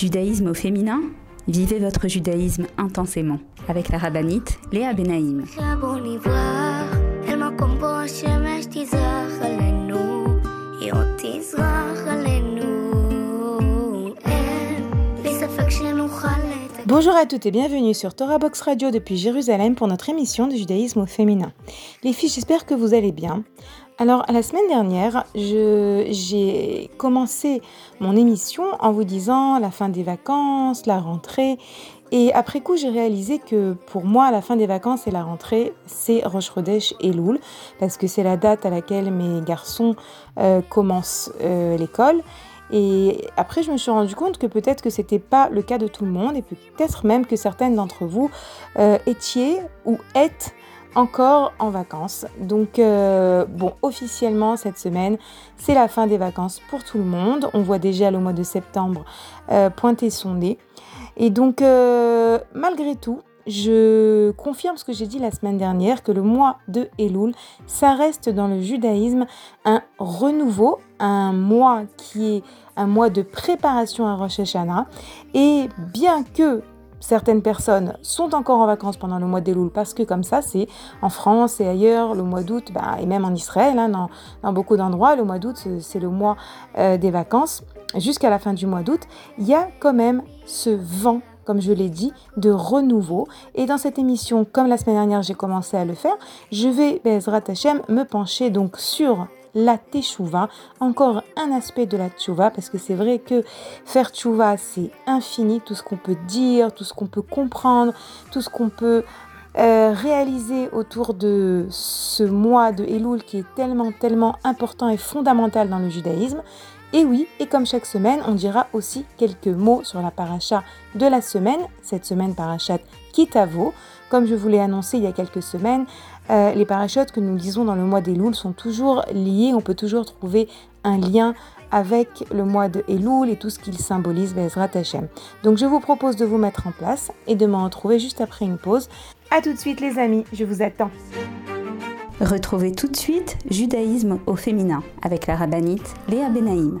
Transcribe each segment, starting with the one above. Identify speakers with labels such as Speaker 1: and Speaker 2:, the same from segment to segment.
Speaker 1: Judaïsme au féminin Vivez votre judaïsme intensément avec la rabbinite Léa Benaïm.
Speaker 2: Bonjour à toutes et bienvenue sur Torah Box Radio depuis Jérusalem pour notre émission de judaïsme au féminin. Les filles, j'espère que vous allez bien. Alors, la semaine dernière, j'ai commencé mon émission en vous disant la fin des vacances, la rentrée. Et après coup, j'ai réalisé que pour moi, la fin des vacances et la rentrée, c'est Rosh et Loul, parce que c'est la date à laquelle mes garçons euh, commencent euh, l'école. Et après, je me suis rendu compte que peut-être que c'était pas le cas de tout le monde, et peut-être même que certaines d'entre vous euh, étiez ou êtes encore en vacances. Donc euh, bon, officiellement cette semaine, c'est la fin des vacances pour tout le monde. On voit déjà le mois de septembre euh, pointer son nez. Et donc euh, malgré tout, je confirme ce que j'ai dit la semaine dernière, que le mois de Elul, ça reste dans le judaïsme un renouveau, un mois qui est un mois de préparation à Rosh Hashanah. Et bien que certaines personnes sont encore en vacances pendant le mois d'Elul parce que comme ça, c'est en France et ailleurs, le mois d'août, bah, et même en Israël, hein, dans, beaucoup d'endroits, le mois d'août, c'est le mois euh, des vacances. Jusqu'à la fin du mois d'août, il y a quand même ce vent comme je l'ai dit, de renouveau. Et dans cette émission, comme la semaine dernière, j'ai commencé à le faire, je vais, Bezrat Hashem, me pencher donc sur la teshuva, encore un aspect de la teshuva, parce que c'est vrai que faire teshuva, c'est infini, tout ce qu'on peut dire, tout ce qu'on peut comprendre, tout ce qu'on peut euh, réaliser autour de ce mois de Elul qui est tellement, tellement important et fondamental dans le judaïsme. Et oui, et comme chaque semaine, on dira aussi quelques mots sur la paracha de la semaine, cette semaine parachat Kitavo. Comme je vous l'ai annoncé il y a quelques semaines, euh, les parachutes que nous lisons dans le mois d'Elul sont toujours liés, on peut toujours trouver un lien avec le mois de Elul et tout ce qu'il symbolise, Bezrat Hashem. Donc je vous propose de vous mettre en place et de m'en retrouver juste après une pause. A tout de suite les amis, je vous attends.
Speaker 1: Retrouvez tout de suite Judaïsme au féminin avec la rabbinite Léa Benaïm.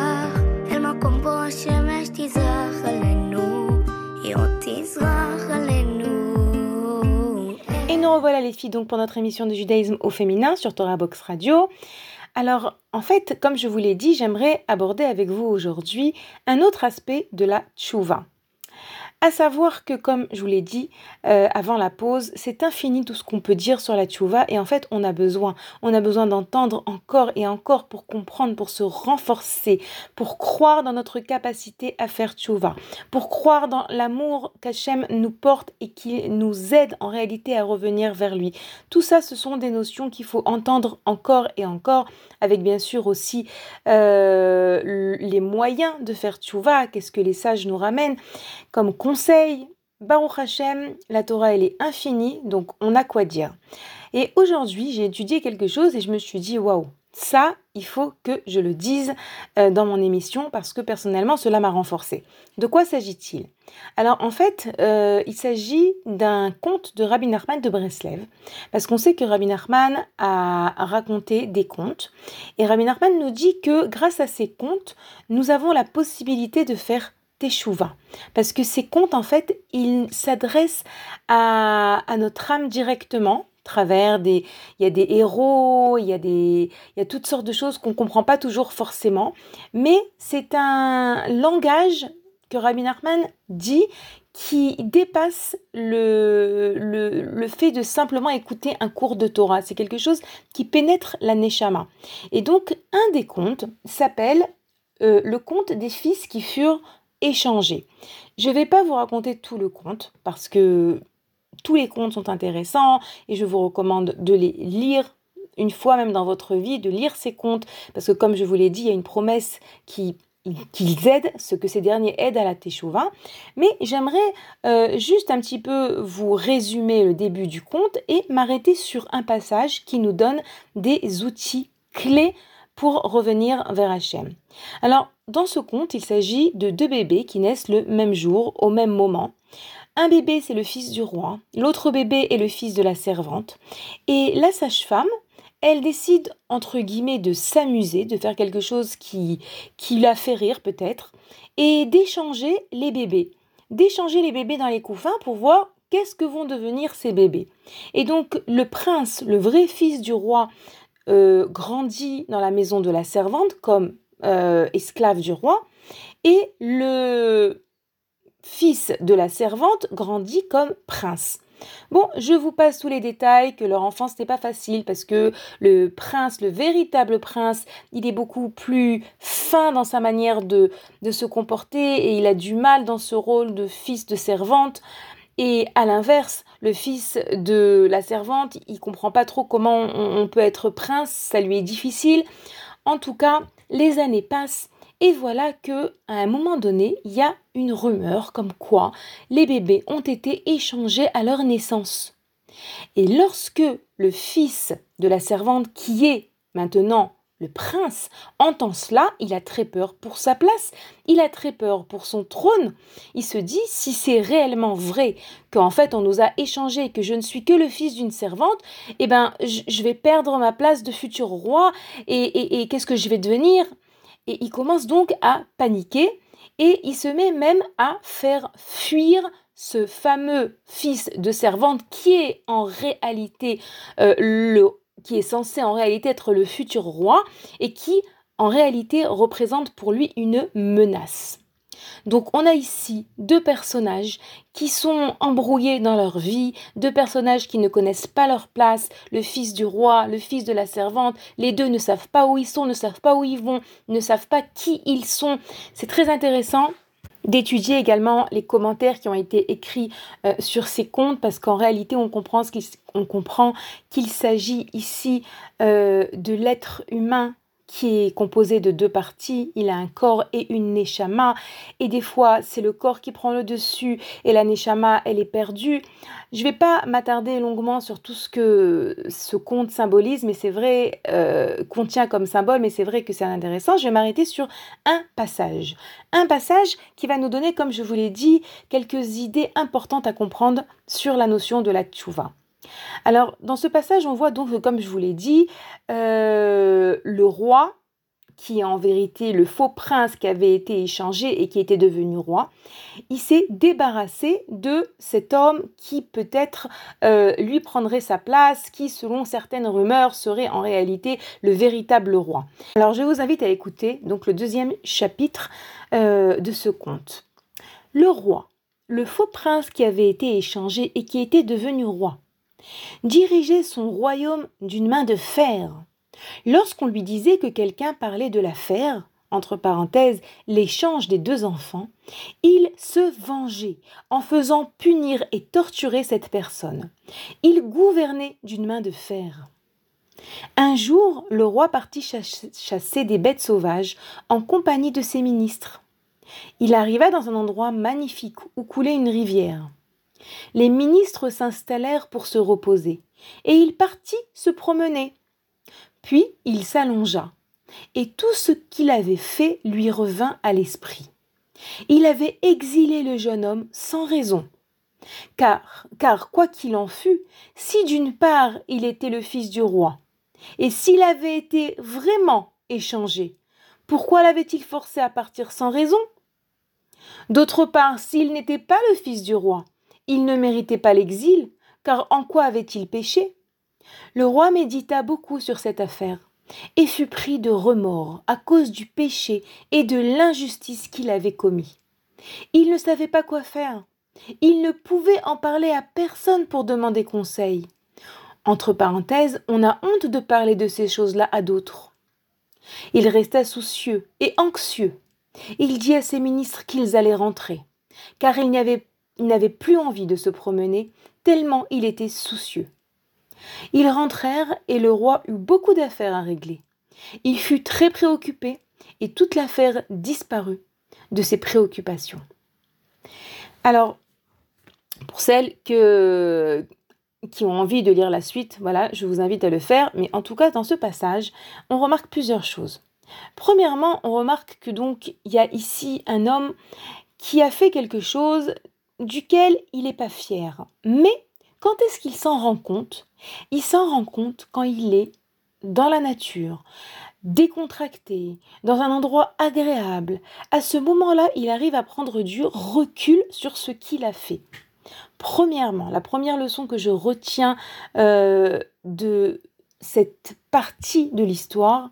Speaker 2: Revoilà les filles donc pour notre émission de judaïsme au féminin sur Torah Box Radio. Alors en fait, comme je vous l'ai dit, j'aimerais aborder avec vous aujourd'hui un autre aspect de la tchouva. À savoir que, comme je vous l'ai dit euh, avant la pause, c'est infini tout ce qu'on peut dire sur la tchouva et en fait, on a besoin, on a besoin d'entendre encore et encore pour comprendre, pour se renforcer, pour croire dans notre capacité à faire tchouva, pour croire dans l'amour qu'Hachem nous porte et qui nous aide en réalité à revenir vers lui. Tout ça, ce sont des notions qu'il faut entendre encore et encore, avec bien sûr aussi euh, les moyens de faire tchouva, qu'est-ce que les sages nous ramènent comme conseil, Baruch Hashem, la Torah elle est infinie, donc on a quoi dire. Et aujourd'hui j'ai étudié quelque chose et je me suis dit waouh, Ça, il faut que je le dise euh, dans mon émission parce que personnellement, cela m'a renforcé. De quoi s'agit-il? Alors en fait, euh, il s'agit d'un conte de Rabbi Nachman de Breslev parce qu'on sait que Rabbi Nachman a raconté des contes et Rabbi Nachman nous dit que grâce à ces contes, nous avons la possibilité de faire Teshuva. Parce que ces contes, en fait, ils s'adressent à, à notre âme directement travers des il y a des héros, il y a des il y a toutes sortes de choses qu'on comprend pas toujours forcément, mais c'est un langage que Rabbi Nachman dit qui dépasse le, le, le, fait de simplement écouter un cours de Torah. C'est quelque chose qui pénètre la Neshama. Et donc, un des contes s'appelle euh, le conte des fils qui furent échangés. Je ne vais pas vous raconter tout le conte parce que tous les contes sont intéressants et je vous recommande de les lire une fois même dans votre vie, de lire ces contes, parce que comme je vous l'ai dit, il y a une promesse qui qu'ils aident, ce que ces derniers aident à la teshuva. Mais j'aimerais euh, juste un petit peu vous résumer le début du conte et m'arrêter sur un passage qui nous donne des outils clés pour revenir vers Hachem. Alors, dans ce conte, il s'agit de deux bébés qui naissent le même jour, au même moment. Un bébé, c'est le fils du roi, l'autre bébé est le fils de la servante. Et la sage-femme, elle décide, entre guillemets, de s'amuser, de faire quelque chose qui, qui la fait rire peut-être, et d'échanger les bébés. D'échanger les bébés dans les couffins pour voir qu'est-ce que vont devenir ces bébés. Et donc le prince, le vrai fils du roi, euh, grandit dans la maison de la servante comme euh, esclave du roi, et le fils de la servante, grandit comme prince. Bon, je vous passe tous les détails, que leur enfance n'est pas facile parce que le prince, le véritable prince, il est beaucoup plus fin dans sa manière de, de se comporter et il a du mal dans ce rôle de fils de servante. Et à l'inverse, le fils de la servante, il comprend pas trop comment on peut être prince, ça lui est difficile. En tout cas, les années passent et voilà que à un moment donné, il y a une rumeur comme quoi les bébés ont été échangés à leur naissance. Et lorsque le fils de la servante qui est maintenant le prince entend cela, il a très peur pour sa place, il a très peur pour son trône. Il se dit, si c'est réellement vrai qu'en fait on nous a échangé que je ne suis que le fils d'une servante, eh ben je vais perdre ma place de futur roi et qu'est-ce que je vais devenir? Et il commence donc à paniquer et il se met même à faire fuir ce fameux fils de servante qui est en réalité euh, le qui est censé en réalité être le futur roi et qui en réalité représente pour lui une menace. Donc on a ici deux personnages qui sont embrouillés dans leur vie, deux personnages qui ne connaissent pas leur place, le fils du roi, le fils de la servante, les deux ne savent pas où ils sont, ne savent pas où ils vont, ne savent pas qui ils sont. C'est très intéressant d'étudier également les commentaires qui ont été écrits euh, sur ces contes parce qu'en réalité on comprend qu'il s'agit ici euh, de l'être humain qui est composé de deux parties. Il a un corps et une neshama. Et des fois, c'est le corps qui prend le dessus et la neshama, elle est perdue. Je ne vais pas m'attarder longuement sur tout ce que ce conte symbolise, mais c'est vrai, euh, contient comme symbole, mais c'est vrai que c'est intéressant. Je vais m'arrêter sur un passage. Un passage qui va nous donner, comme je vous l'ai dit, quelques idées importantes à comprendre sur la notion de la tchouva. Alors, dans ce passage, on voit donc, comme je vous l'ai dit, euh, le roi, qui est en vérité le faux prince qui avait été échangé et qui était devenu roi, il s'est débarrassé de cet homme qui peut-être euh, lui prendrait sa place, qui selon certaines rumeurs serait en réalité le véritable roi. Alors je vous invite à écouter donc le deuxième chapitre euh, de ce conte. Le roi, le faux prince qui avait été échangé et qui était devenu roi, dirigeait son royaume d'une main de fer. Lorsqu'on lui disait que quelqu'un parlait de l'affaire, entre parenthèses, l'échange des deux enfants, il se vengeait en faisant punir et torturer cette personne. Il gouvernait d'une main de fer. Un jour, le roi partit chasser des bêtes sauvages en compagnie de ses ministres. Il arriva dans un endroit magnifique où coulait une rivière. Les ministres s'installèrent pour se reposer, et il partit se promener. Puis il s'allongea, et tout ce qu'il avait fait lui revint à l'esprit. Il avait exilé le jeune homme sans raison. Car, car quoi qu'il en fût, si d'une part il était le fils du roi, et s'il avait été vraiment échangé, pourquoi l'avait-il forcé à partir sans raison? D'autre part, s'il n'était pas le fils du roi, il ne méritait pas l'exil, car en quoi avait-il péché? Le roi médita beaucoup sur cette affaire, et fut pris de remords à cause du péché et de l'injustice qu'il avait commis. Il ne savait pas quoi faire. Il ne pouvait en parler à personne pour demander conseil. Entre parenthèses, on a honte de parler de ces choses-là à d'autres. Il resta soucieux et anxieux. Il dit à ses ministres qu'ils allaient rentrer, car il n'avait plus envie de se promener, tellement il était soucieux. Ils rentrèrent et le roi eut beaucoup d'affaires à régler. Il fut très préoccupé et toute l'affaire disparut de ses préoccupations. Alors, pour celles qui ont envie de lire la suite, voilà, je vous invite à le faire. Mais en tout cas, dans ce passage, on remarque plusieurs choses. Premièrement, on remarque que donc il y a ici un homme qui a fait quelque chose duquel il n'est pas fier. Mais quand est-ce qu'il s'en rend compte? Il s'en rend compte quand il est dans la nature, décontracté, dans un endroit agréable. À ce moment-là, il arrive à prendre du recul sur ce qu'il a fait. Premièrement, la première leçon que je retiens euh, de cette partie de l'histoire,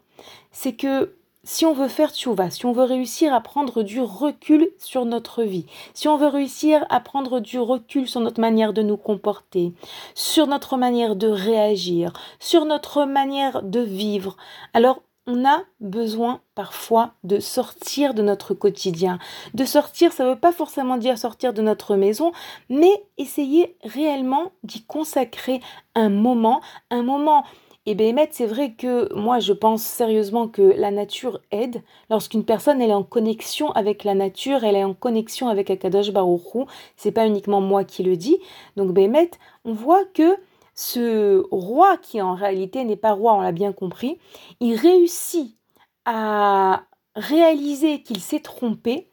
Speaker 2: c'est que si on veut faire tchouva, si on veut réussir à prendre du recul sur notre vie, si on veut réussir à prendre du recul sur notre manière de nous comporter, sur notre manière de réagir, sur notre manière de vivre, alors on a besoin parfois de sortir de notre quotidien. De sortir, ça ne veut pas forcément dire sortir de notre maison, mais essayer réellement d'y consacrer un moment, un moment et Béhémet, c'est vrai que moi, je pense sérieusement que la nature aide. Lorsqu'une personne elle est en connexion avec la nature, elle est en connexion avec Akadosh Baruch c'est pas uniquement moi qui le dis. Donc Béhémet, on voit que ce roi qui en réalité n'est pas roi, on l'a bien compris, il réussit à réaliser qu'il s'est trompé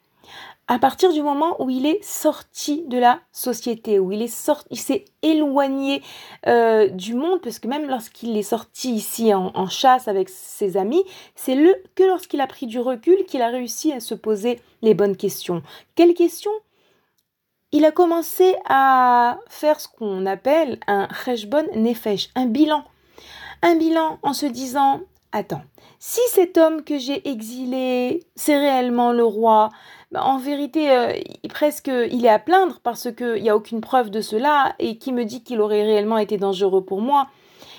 Speaker 2: à partir du moment où il est sorti de la société, où il est sorti, il s'est éloigné euh, du monde, parce que même lorsqu'il est sorti ici en, chasse avec ses amis, c'est que lorsqu'il a pris du recul qu'il a réussi à se poser les bonnes questions. Quelles questions? Il a commencé à faire ce qu'on appelle un cheshbon nefesh, un bilan. Un bilan en se disant Attends, si cet homme que j'ai exilé, c'est réellement le roi, bah, en vérité, euh, presque, il est à plaindre parce qu'il n'y a aucune preuve de cela et qui me dit qu'il aurait réellement été dangereux pour moi.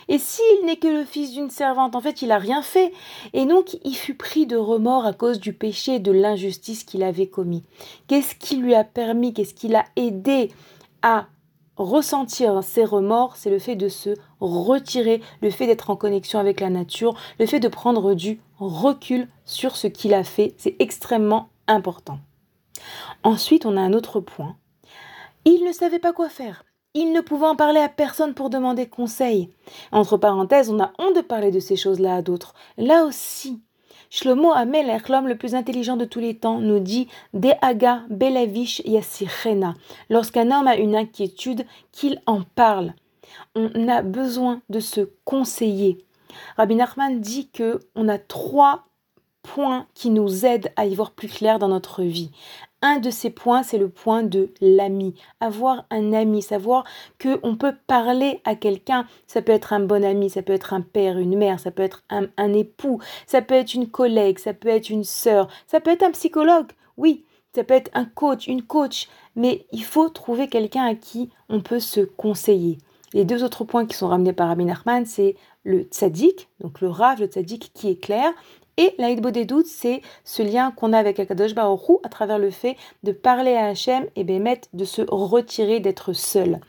Speaker 2: Et s'il n'est que le fils d'une servante, en fait, il n'a rien fait. Et donc, il fut pris de remords à cause du péché et de l'injustice qu'il avait commis. Qu'est-ce qui lui a permis, qu'est-ce qui l'a aidé à ressentir ces remords, c'est le fait de se retirer, le fait d'être en connexion avec la nature, le fait de prendre du recul sur ce qu'il a fait. C'est extrêmement important. Ensuite, on a un autre point. Il ne savait pas quoi faire. Il ne pouvait en parler à personne pour demander conseil. Entre parenthèses, on a honte de parler de ces choses-là à d'autres. Là aussi, Shlomo Amelech, l'homme le plus intelligent de tous les temps, nous dit Dehaga Belavish Yassirena. Lorsqu'un homme a une inquiétude, qu'il en parle. On a besoin de se conseiller. Rabbi Nachman dit que on a trois points qui nous aident à y voir plus clair dans notre vie. Un de ces points, c'est le point de l'ami. Avoir un ami, savoir que on peut parler à quelqu'un. Ça peut être un bon ami, ça peut être un père, une mère, ça peut être un, un époux, ça peut être une collègue, ça peut être une sœur, ça peut être un psychologue. Oui, ça peut être un coach, une coach. Mais il faut trouver quelqu'un à qui on peut se conseiller. Les deux autres points qui sont ramenés par Rabbi Nachman, c'est le tzaddik, donc le rave, le tzaddik qui est clair, et l'aïdbo des doutes, c'est ce lien qu'on a avec Akadosh Baruch à travers le fait de parler à Hachem et Bémet de se retirer, d'être seul.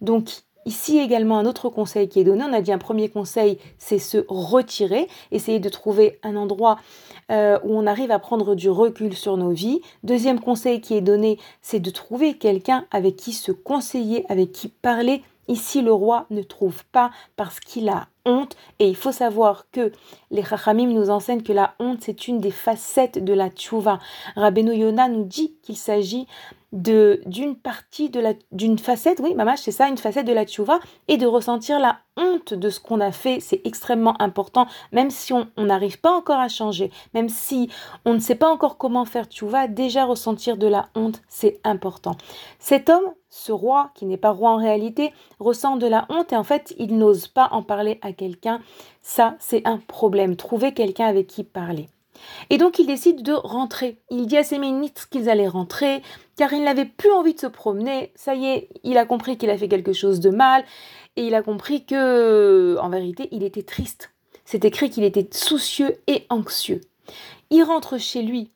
Speaker 2: Donc Ici également un autre conseil qui est donné. On a dit un premier conseil, c'est se retirer, essayer de trouver un endroit euh, où on arrive à prendre du recul sur nos vies. Deuxième conseil qui est donné, c'est de trouver quelqu'un avec qui se conseiller, avec qui parler Ici, le roi ne trouve pas parce qu'il a Et il faut savoir que les Chachamim nous enseignent que la honte, c'est une des facettes de la tchouva. Rabbeinu Yona nous dit qu'il s'agit de d'une partie de la d'une facette, oui, maman, c'est ça, une facette de la tchouva, et de ressentir la honte de ce qu'on a fait, c'est extrêmement important, même si on n'arrive pas encore à changer, même si on ne sait pas encore comment faire tchouva, déjà ressentir de la honte, c'est important. Cet homme, ce roi, qui n'est pas roi en réalité, ressent de la honte et en fait, il n'ose pas en parler à quelqu'un. Ça, c'est un problème. Trouver quelqu'un avec qui parler. Et donc il décide de rentrer. Il dit à ses ministres qu'ils allaient rentrer, car il n'avait plus envie de se promener. Ça y est, il a compris qu'il a fait quelque chose de mal, et il a compris que, en vérité, il était triste. C'est écrit qu'il était soucieux et anxieux. Il rentre chez lui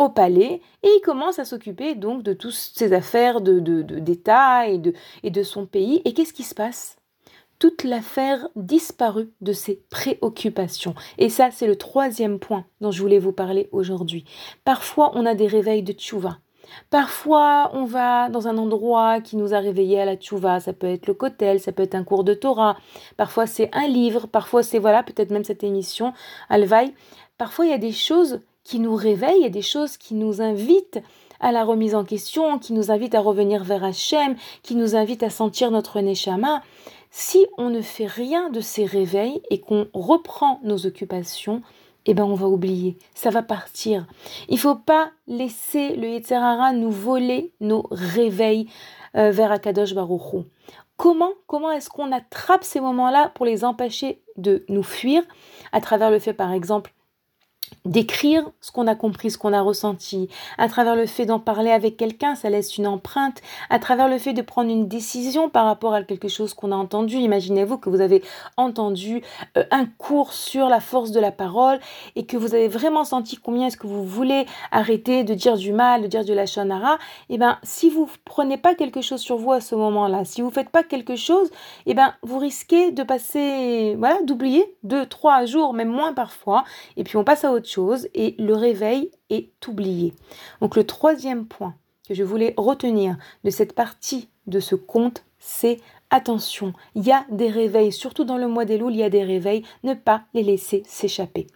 Speaker 2: au palais et il commence à s'occuper donc de toutes ses affaires d'État de, de, et, de, et de son pays. Et qu'est-ce qui se passe? Toute l'affaire disparut de ses préoccupations. Et ça, c'est le troisième point dont je voulais vous parler aujourd'hui. Parfois, on a des réveils de tchouva. Parfois, on va dans un endroit qui nous a réveillés à la tchouva. Ça peut être le kotel, ça peut être un cours de Torah. Parfois, c'est un livre. Parfois, c'est, voilà, peut-être même cette émission, Alvaï. Parfois, il y a des choses qui nous réveillent, a des choses qui nous invitent à la remise en question, qui nous invitent à revenir vers Hachem, qui nous invitent à sentir notre neshama. Si on ne fait rien de ces réveils et qu'on reprend nos occupations, eh ben on va oublier, ça va partir. Il faut pas laisser le Yetzerara nous voler nos réveils euh, vers Akadosh Baruch Comment, comment est-ce qu'on attrape ces moments-là pour les empêcher de nous fuir? À travers le fait, par exemple, d'écrire ce qu'on a compris, ce qu'on a ressenti, à travers le fait d'en parler avec quelqu'un, ça laisse une empreinte, à travers le fait de prendre une décision par rapport à quelque chose qu'on a entendu. Imaginez-vous que vous avez entendu euh, un cours sur la force de la parole et que vous avez vraiment senti combien est-ce que vous voulez arrêter de dire du mal, de dire de la. Et eh ben, si vous prenez pas quelque chose sur vous à ce moment-là, si vous faites pas quelque chose, et eh ben, vous risquez de passer, voilà, d'oublier deux, trois jours, même moins parfois, et puis on passe à autre chose et le réveil est oublié. Donc le troisième point que je voulais retenir de cette partie de ce conte, c'est attention, il y a des réveils, surtout dans le mois des loups, il y a des réveils, ne pas les laisser s'échapper.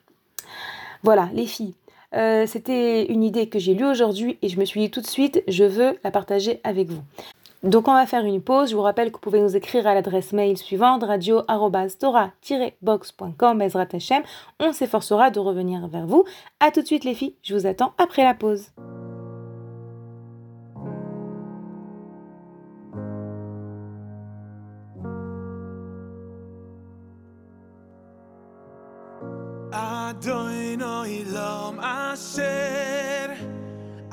Speaker 2: Voilà, les filles, euh, c'était une idée que j'ai lue aujourd'hui et je me suis dit tout de suite, je veux la partager avec vous. Donc on va faire une pause. Je vous rappelle que vous pouvez nous écrire à l'adresse mail suivante radio-tora-box.com On s'efforcera de revenir vers vous. A tout de suite les filles, je vous attends après la pause.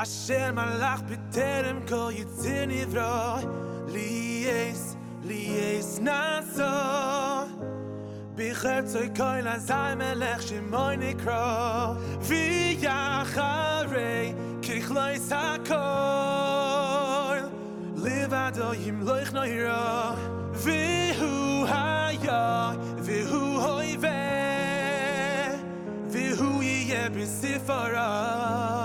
Speaker 2: אשר מלאך בטרם כל יציר נברא ליאס, ליאס נעשו בחרצוי כל הזי מלך שמוי נקרא ויחרי ככלויס הכל לבדו ימלוך נוירו והוא היה והוא אויבה והוא יהיה בספרה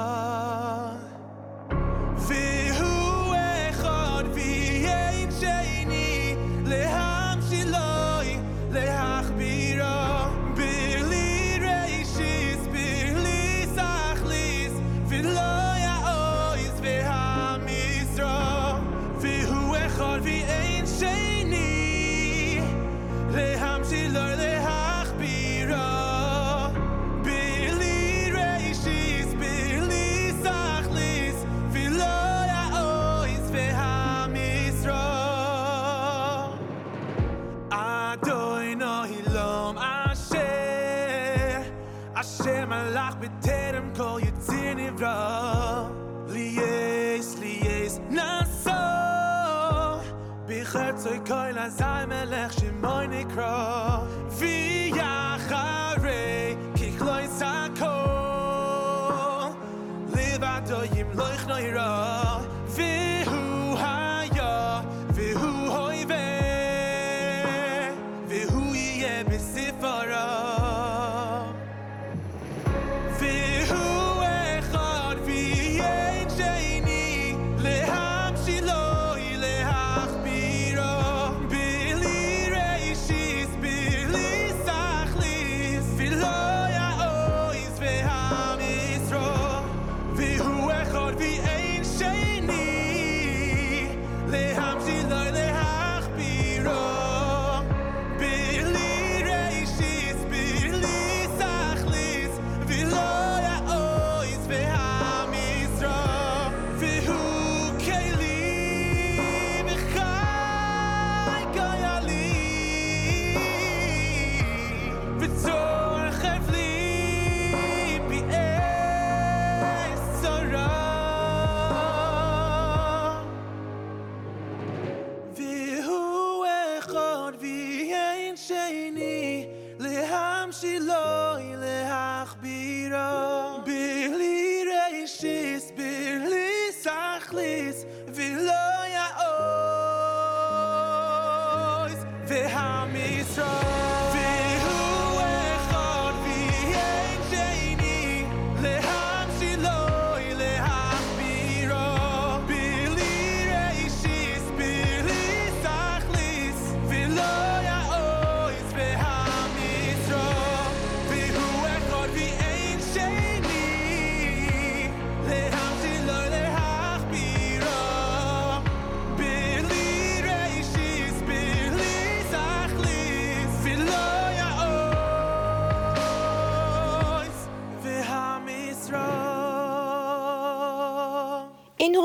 Speaker 2: shiny.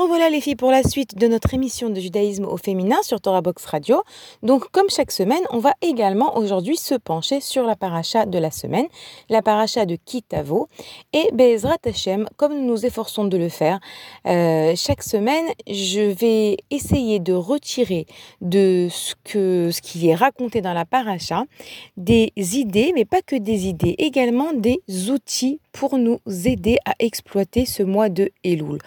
Speaker 2: Revoilà les filles pour la suite de notre émission de judaïsme au féminin sur Torah Box Radio. Donc comme chaque semaine, on va également aujourd'hui se pencher sur la paracha de la semaine, la paracha de Kitavo. Et Bezrat Hashem, comme nous nous efforçons de le faire, euh, chaque semaine, je vais essayer de retirer de ce qui est raconté dans la paracha des idées, mais pas que des idées, également des outils pour nous aider à exploiter ce mois de Elul.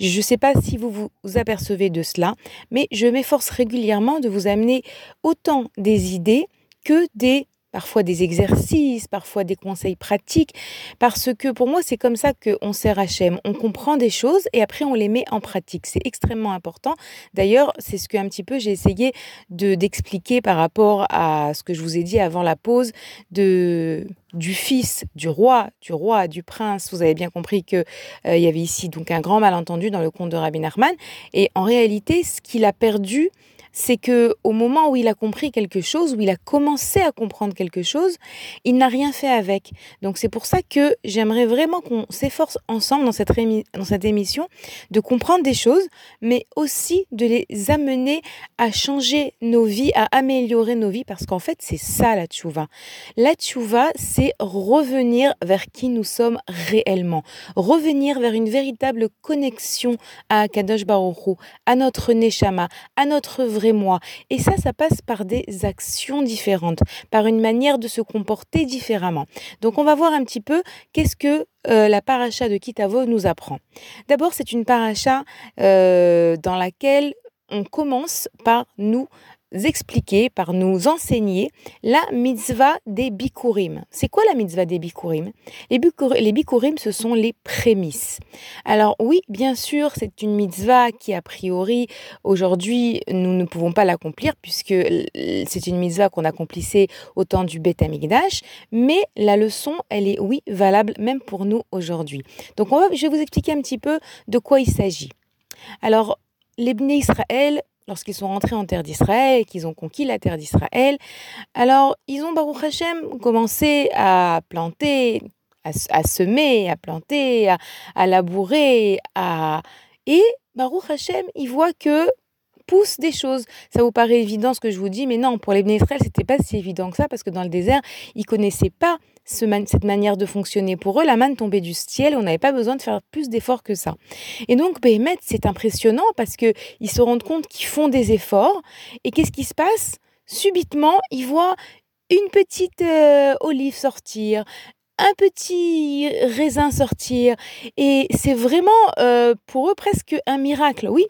Speaker 2: Je ne sais pas si vous vous apercevez de cela, mais je m'efforce régulièrement de vous amener autant des idées que des parfois des exercices, parfois des conseils pratiques, parce que pour moi c'est comme ça qu'on sert Hachem. On comprend des choses et après on les met en pratique. C'est extrêmement important. D'ailleurs, c'est ce que un petit peu j'ai essayé de d'expliquer par rapport à ce que je vous ai dit avant la pause de du fils du roi, du roi, du prince. Vous avez bien compris que euh, il y avait ici donc un grand malentendu dans le conte de Rabbi Nachman. Et en réalité, ce qu'il a perdu, c'est que au moment où il a compris quelque chose, où il a commencé à comprendre quelque chose, il n'a rien fait avec. Donc c'est pour ça que j'aimerais vraiment qu'on s'efforce ensemble dans cette, dans cette émission de comprendre des choses, mais aussi de les amener à changer nos vies, à améliorer nos vies, parce qu'en fait c'est ça la tchouva. La tchouva, c'est revenir vers qui nous sommes réellement, revenir vers une véritable connexion à Kadosh Baruch à notre neshama, à notre vrai moi. Et ça, ça passe par des actions différentes, par une manière de se comporter différemment. Donc on va voir un petit peu qu'est-ce que euh, la paracha de Kitavo nous apprend. D'abord, c'est une paracha euh, dans laquelle on commence par nous expliquer, par nous enseigner la mitzvah des bikurim. C'est quoi la mitzvah des bikurim les, les bikurim, ce sont les prémices. Alors oui, bien sûr, c'est une mitzvah qui, a priori, aujourd'hui, nous ne pouvons pas l'accomplir puisque c'est une mitzvah qu'on accomplissait au temps du Beth Amikdash, mais la leçon, elle est, oui, valable même pour nous aujourd'hui. Donc je vais vous expliquer un petit peu de quoi il s'agit. Alors, les Israël, lorsqu'ils sont rentrés en terre d'Israël et qu'ils ont conquis la terre d'Israël, alors ils ont, Baruch Hashem, commencé à planter, à, semer, à planter, à, labourer, à... et Baruch Hashem, il voit que poussent des choses. Ça vous paraît évident ce que je vous dis, mais non, pour les Israël, c'était pas si évident que ça, parce que dans le désert, ils connaissaient pas cette manière de fonctionner. Pour eux, la manne tombait du ciel, on n'avait pas besoin de faire plus d'efforts que ça. Et donc, Béhémet, c'est impressionnant parce que ils se rendent compte qu'ils font des efforts. Et qu'est-ce qui se passe? Subitement, ils voient une petite euh, olive sortir, un petit raisin sortir. Et c'est vraiment euh, pour eux presque un miracle. Oui,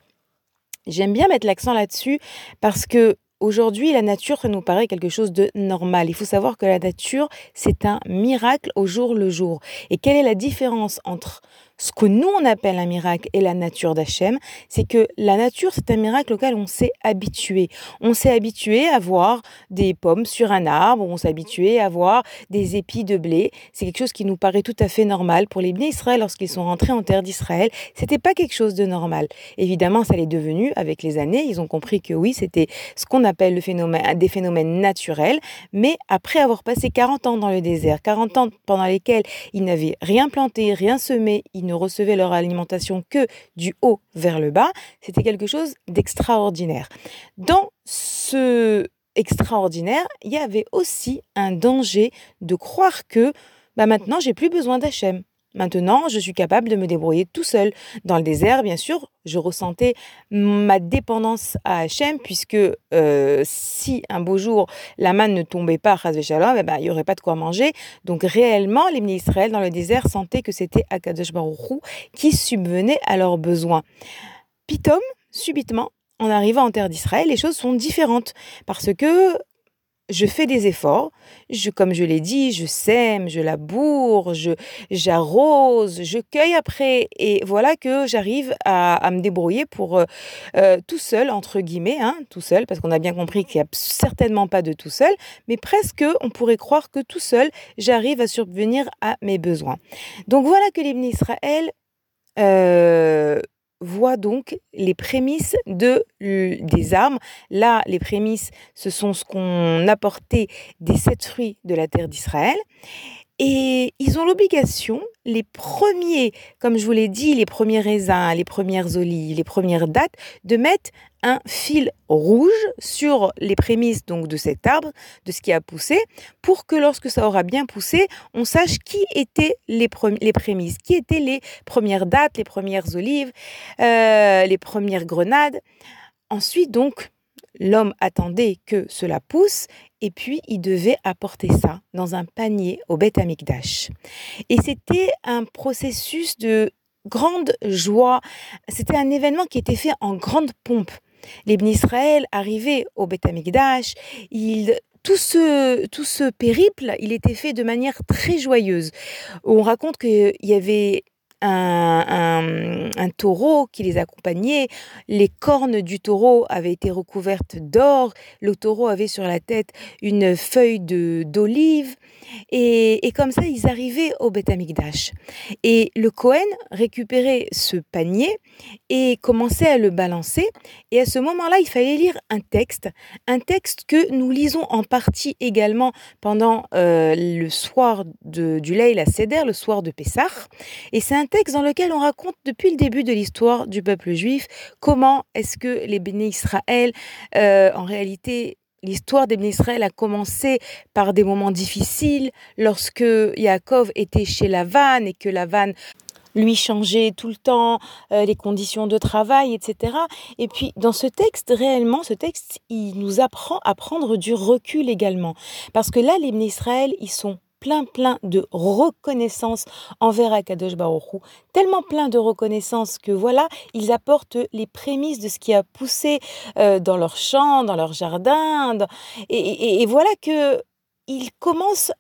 Speaker 2: j'aime bien mettre l'accent là-dessus parce que aujourd'hui, la nature, nous paraît quelque chose de normal. Il faut savoir que la nature, c'est un miracle au jour le jour. Et quelle est la différence entre ce que nous, on appelle un miracle et la nature d'Hachem C'est que la nature, c'est un miracle auquel on s'est habitué. On s'est habitué à voir des pommes sur un arbre, on s'est habitué à voir des épis de blé. C'est quelque chose qui nous paraît tout à fait normal. Pour les Bnei Israël, lorsqu'ils sont rentrés en terre d'Israël, c'était pas quelque chose de normal. Évidemment, ça l'est devenu avec les années. Ils ont compris que oui, c'était ce qu'on appelle des phénomènes naturels. Mais après avoir passé 40 ans dans le désert, 40 ans pendant lesquels ils n'avaient rien planté, rien semé, recevaient leur alimentation que du haut vers le bas, c'était quelque chose d'extraordinaire. Dans ce extraordinaire, il y avait aussi un danger de croire que bah maintenant j'ai plus besoin d'Hachem. Maintenant, je suis capable de me débrouiller tout seul. Dans le désert, bien sûr, je ressentais ma dépendance à Hachem, puisque euh, si un beau jour la manne ne tombait pas, Shalom, eh ben, il n'y aurait pas de quoi manger. Donc réellement, les Israël dans le désert sentaient que c'était Akadosh Baruch qui subvenait à leurs besoins. Pitom, subitement, en arrivant en terre d'Israël, les choses sont différentes parce que je fais des efforts, je, comme je l'ai dit, je sème, je laboure, je, j'arrose, je cueille après, et voilà que j'arrive à, me débrouiller pour euh, euh, tout seul, entre guillemets, hein, tout seul, parce qu'on a bien compris qu'il n'y a certainement pas de tout seul, mais presque on pourrait croire que tout seul, j'arrive à subvenir à mes besoins. Donc voilà que l'Ibn Israël euh, voit donc les prémices de, des armes. Là, les prémices, ce sont ce qu'on apportait des sept fruits de la terre d'Israël. Et ils ont l'obligation, les premiers, comme je vous l'ai dit, les premiers raisins, les premières olives, les premières dates, de mettre un fil rouge sur les prémices donc de cet arbre, de ce qui a poussé, pour que lorsque ça aura bien poussé, on sache qui étaient les, les prémices, qui étaient les premières dates, les premières olives, euh, les premières grenades. Ensuite, donc, l'homme attendait que cela pousse et puis il devait apporter ça dans un panier au Beth Amikdash. Et c'était un processus de grande joie, c'était un événement qui était fait en grande pompe. Les Israël arrivaient au Beth Amikdash, il tout ce, tout ce périple, il était fait de manière très joyeuse. On raconte qu'il y avait un, un, taureau qui les accompagnait. Les cornes du taureau avaient été recouvertes d'or. Le taureau avait sur la tête une feuille d'olive. Et, et, comme ça, ils arrivaient au Beth Amikdash. Et le Cohen récupérait ce panier et commençait à le balancer. Et à ce moment-là, il fallait lire un texte, un texte que nous lisons en partie également pendant euh, le soir de, du Leil à Seder, le soir de Pessah. Et c'est un texte dans lequel on raconte depuis le début de l'histoire du peuple juif comment est-ce que les bénis Israël, euh, en réalité, L'histoire des Israël a commencé par des moments difficiles lorsque Yaakov était chez Lavan et que Lavan lui changeait tout le temps euh, les conditions de travail, etc. Et puis dans ce texte, réellement, ce texte, il nous apprend à prendre du recul également. Parce que là, les Israël, ils sont plein plein de reconnaissance envers Akadosh Baruch tellement plein de reconnaissance que voilà, ils apportent les prémices de ce qui a poussé euh, dans leur champ, dans leur jardin, et, et, et, voilà que ils commencent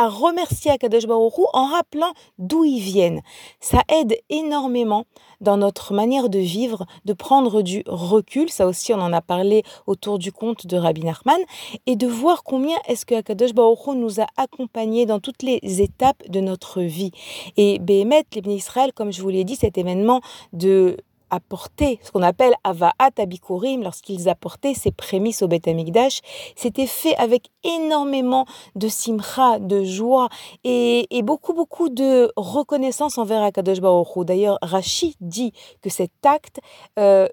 Speaker 2: à remercier Akadosh Baruch en rappelant d'où ils viennent. Ça aide énormément dans notre manière de vivre, de prendre du recul, ça aussi on en a parlé autour du conte de Rabbi Nachman, et de voir combien est-ce que Akadosh Baruch nous a accompagnés dans toutes les étapes de notre vie. Et Béhémet, les Israël, comme je vous l'ai dit, cet événement de apporter ce qu'on appelle Avaat Abikurim, lorsqu'ils apportaient ces prémices au Beth Amikdash, c'était fait avec énormément de simcha, de joie et, beaucoup, beaucoup de reconnaissance envers Akadosh Baruch D'ailleurs, Rachid dit que cet acte euh,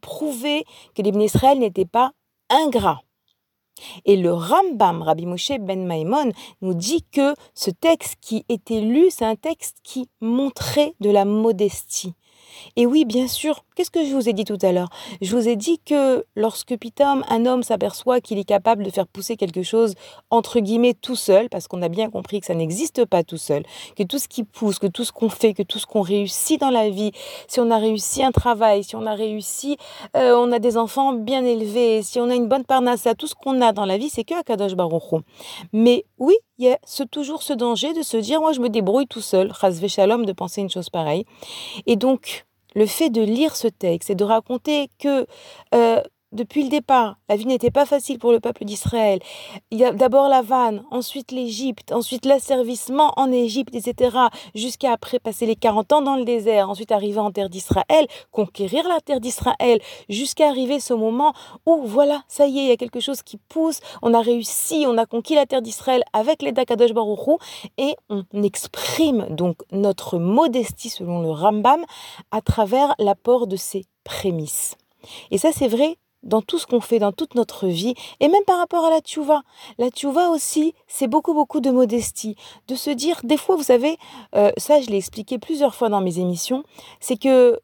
Speaker 2: prouvait que les Israël n'étaient pas ingrats. Et le Rambam, Rabbi Moshe Ben Maimon, nous dit que ce texte qui était lu, c'est un texte qui montrait de la modestie. Et oui, bien sûr, qu'est-ce que je vous ai dit tout à l'heure? Je vous ai dit que lorsque Pitom, un homme s'aperçoit qu'il est capable de faire pousser quelque chose entre guillemets tout seul, parce qu'on a bien compris que ça n'existe pas tout seul, que tout ce qui pousse, que tout ce qu'on fait, que tout ce qu'on réussit dans la vie, si on a réussi un travail, si on a réussi, euh, on a des enfants bien élevés, si on a une bonne parnassa, tout ce qu'on a dans la vie, c'est que Akadosh Baruch Mais oui, il y a toujours ce danger de se dire, moi je me débrouille tout seul, Chazve Shalom, de penser une chose pareille. Et donc, le fait de lire ce texte et de raconter que euh, depuis le départ, la vie n'était pas facile pour le peuple d'Israël. Il y a d'abord la vanne, ensuite l'Égypte, ensuite l'asservissement en Égypte, etc. Jusqu'à après passer les 40 ans dans le désert, ensuite arriver en terre d'Israël, conquérir la terre d'Israël, jusqu'à arriver ce moment où, voilà, ça y est, il y a quelque chose qui pousse, on a réussi, on a conquis la terre d'Israël avec les Dakadosh Baruchou, et on exprime donc notre modestie selon le Rambam à travers l'apport de ces prémices. Et ça, c'est vrai dans tout ce qu'on fait, dans toute notre vie, et même par rapport à la tchouva. La tchouva aussi, c'est beaucoup, beaucoup de modestie. De se dire, des fois, vous savez, euh, ça je l'ai expliqué plusieurs fois dans mes émissions, c'est que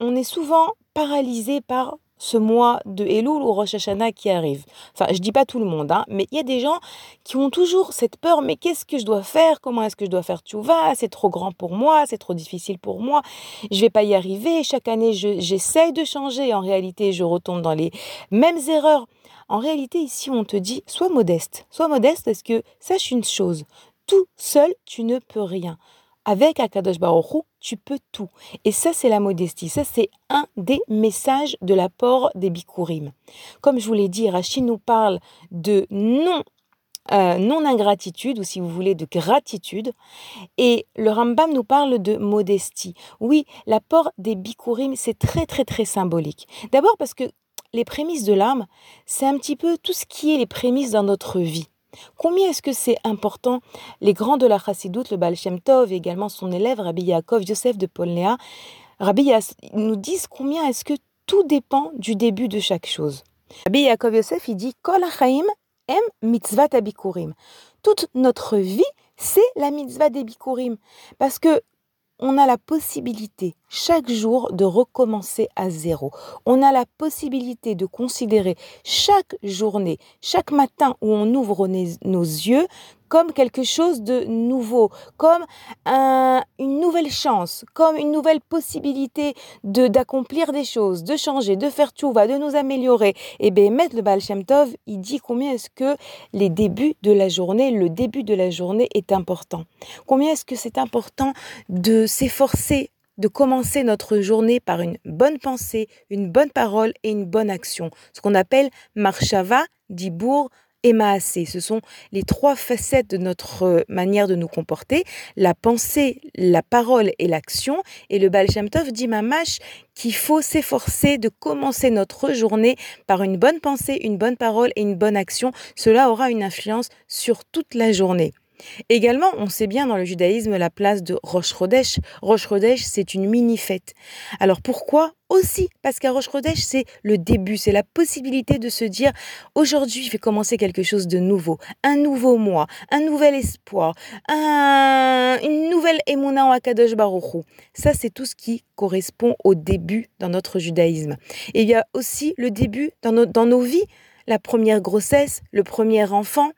Speaker 2: on est souvent paralysé par ce mois de Elul ou Rosh Hashanah qui arrive. Enfin, je dis pas tout le monde, hein, mais il y a des gens qui ont toujours cette peur, mais qu'est-ce que je dois faire? Comment est-ce que je dois faire tchouva? C'est trop grand pour moi, c'est trop difficile pour moi, je vais pas y arriver. Chaque année, je- j'essaye de changer. En réalité, je retombe dans les mêmes erreurs. En réalité, ici, on te dit, sois modeste. Sois modeste parce que sache une chose, tout seul, tu ne peux rien. Avec Akadosh Baruch Hu, tu peux tout. Et ça, c'est la modestie. Ça, c'est un des messages de l'apport des Bikurim. Comme je vous l'ai dit, Rachid nous parle de non, euh, non-ingratitude, ou si vous voulez, de gratitude. Et le Rambam nous parle de modestie. Oui, l'apport des Bikurim, c'est très, très, très symbolique. D'abord parce que les prémices de l'âme, c'est un petit peu tout ce qui est les prémices dans notre vie. Combien est-ce que c'est important Les grands de la Chassidoute, le Baal Shem Tov et également son élève Rabbi Yaakov Yosef de Polnéa, Rabbi Yas- nous disent combien est-ce que tout dépend du début de chaque chose. Rabbi Yaakov Yosef, il dit Kol em. Toute notre vie, c'est la mitzvah des bikurim. Parce que on a la possibilité chaque jour de recommencer à zéro. On a la possibilité de considérer chaque journée, chaque matin où on ouvre nos, yeux comme quelque chose de nouveau, comme un- une nouvelle chance, comme une nouvelle possibilité de d'accomplir des choses, de changer, de faire tchouva, de nous améliorer. Et bien, mettre le Baal Shem Tov, il dit combien est-ce que les débuts de la journée, le début de la journée est important. Combien est-ce que c'est important de s'efforcer de commencer notre journée par une bonne pensée, une bonne parole et une bonne action. Ce qu'on appelle marshava, dibour et maasé. Ce sont les trois facettes de notre euh, manière de nous comporter, la pensée, la parole et l'action. Et le Baal Shem Tov dit mamash qu'il faut s'efforcer de commencer notre journée par une bonne pensée, une bonne parole et une bonne action. Cela aura une influence sur toute la journée. Également, on sait bien dans le judaïsme la place de Rosh Chodesh. Rosh Chodesh, c'est une mini-fête. Alors pourquoi Aussi? Parce qu'à Rosh Chodesh, c'est le début, c'est la possibilité de se dire aujourd'hui, je vais commencer quelque chose de nouveau, un nouveau mois, un nouvel espoir, un- une nouvelle Emouna en Akadosh Baruch Hu. Ça, c'est tout ce qui correspond au début dans notre judaïsme. Et il y a aussi le début dans dans nos vies. La première grossesse, le premier enfant,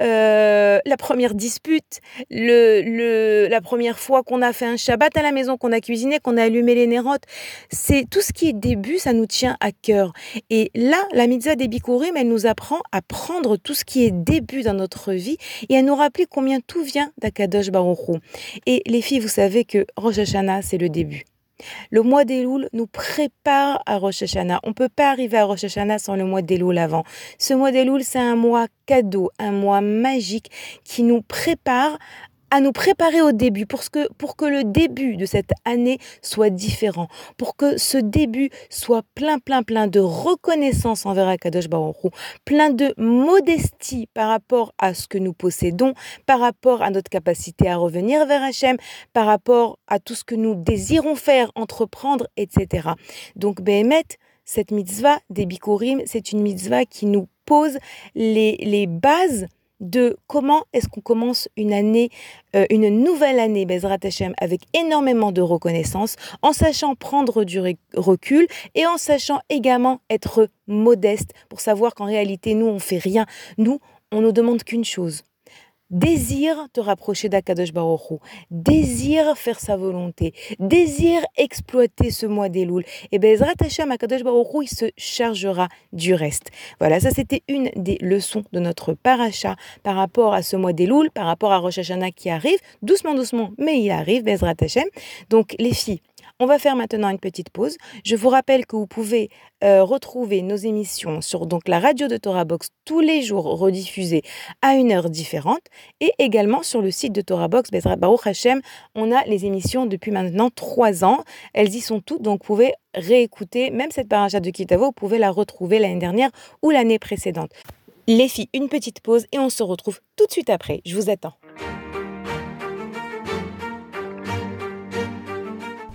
Speaker 2: euh, la première dispute, le, le, la première fois qu'on a fait un Shabbat à la maison, qu'on a cuisiné, qu'on a allumé les nérotes. C'est tout ce qui est début, ça nous tient à cœur. Et là, la mitzvah des Bikurim, elle nous apprend à prendre tout ce qui est début dans notre vie et à nous rappeler combien tout vient d'Akadosh Baruch Hu. Et les filles, vous savez que Rosh Hashanah, c'est le début. Le mois d'Elul nous prépare à Rosh Hashanah. On ne peut pas arriver à Rosh Hashanah sans le mois d'Elul avant. Ce mois d'Elul, c'est un mois cadeau, un mois magique qui nous prépare à nous préparer au début pour que, pour que le début de cette année soit différent, pour que ce début soit plein, plein, plein de reconnaissance envers Akadosh Baruch plein de modestie par rapport à ce que nous possédons, par rapport à notre capacité à revenir vers Hachem, par rapport à tout ce que nous désirons faire, entreprendre, etc. Donc, Behemet, cette mitzvah des Bikurim, c'est une mitzvah qui nous pose les, les bases de comment est-ce qu'on commence une année, euh, une nouvelle année, Bezrat Hashem, avec énormément de reconnaissance, en sachant prendre du re- recul et en sachant également être modeste pour savoir qu'en réalité, nous, on fait rien. Nous, on ne demande qu'une chose. Désire te rapprocher d'Akadosh Baruch désire faire sa volonté, désire exploiter ce mois d'Elul. Et Bezrat Hashem, Akadosh Baruch il se chargera du reste. Voilà, ça c'était une des leçons de notre paracha par rapport à ce mois d'Elul, par rapport à Rosh qui arrive, doucement, doucement, mais il arrive, Bezrat Hashem. Donc les filles, on va faire maintenant une petite pause. Je vous rappelle que vous pouvez euh, retrouver nos émissions sur donc la radio de Torah Box tous les jours rediffusées à une heure différente et également sur le site de Torah Box Baruch Hashem. On a les émissions depuis maintenant trois ans. Elles y sont toutes, donc vous pouvez réécouter même cette paracha de Kitavo. Vous pouvez la retrouver l'année dernière ou l'année précédente. Les filles, une petite pause et on se retrouve tout de suite après. Je vous attends.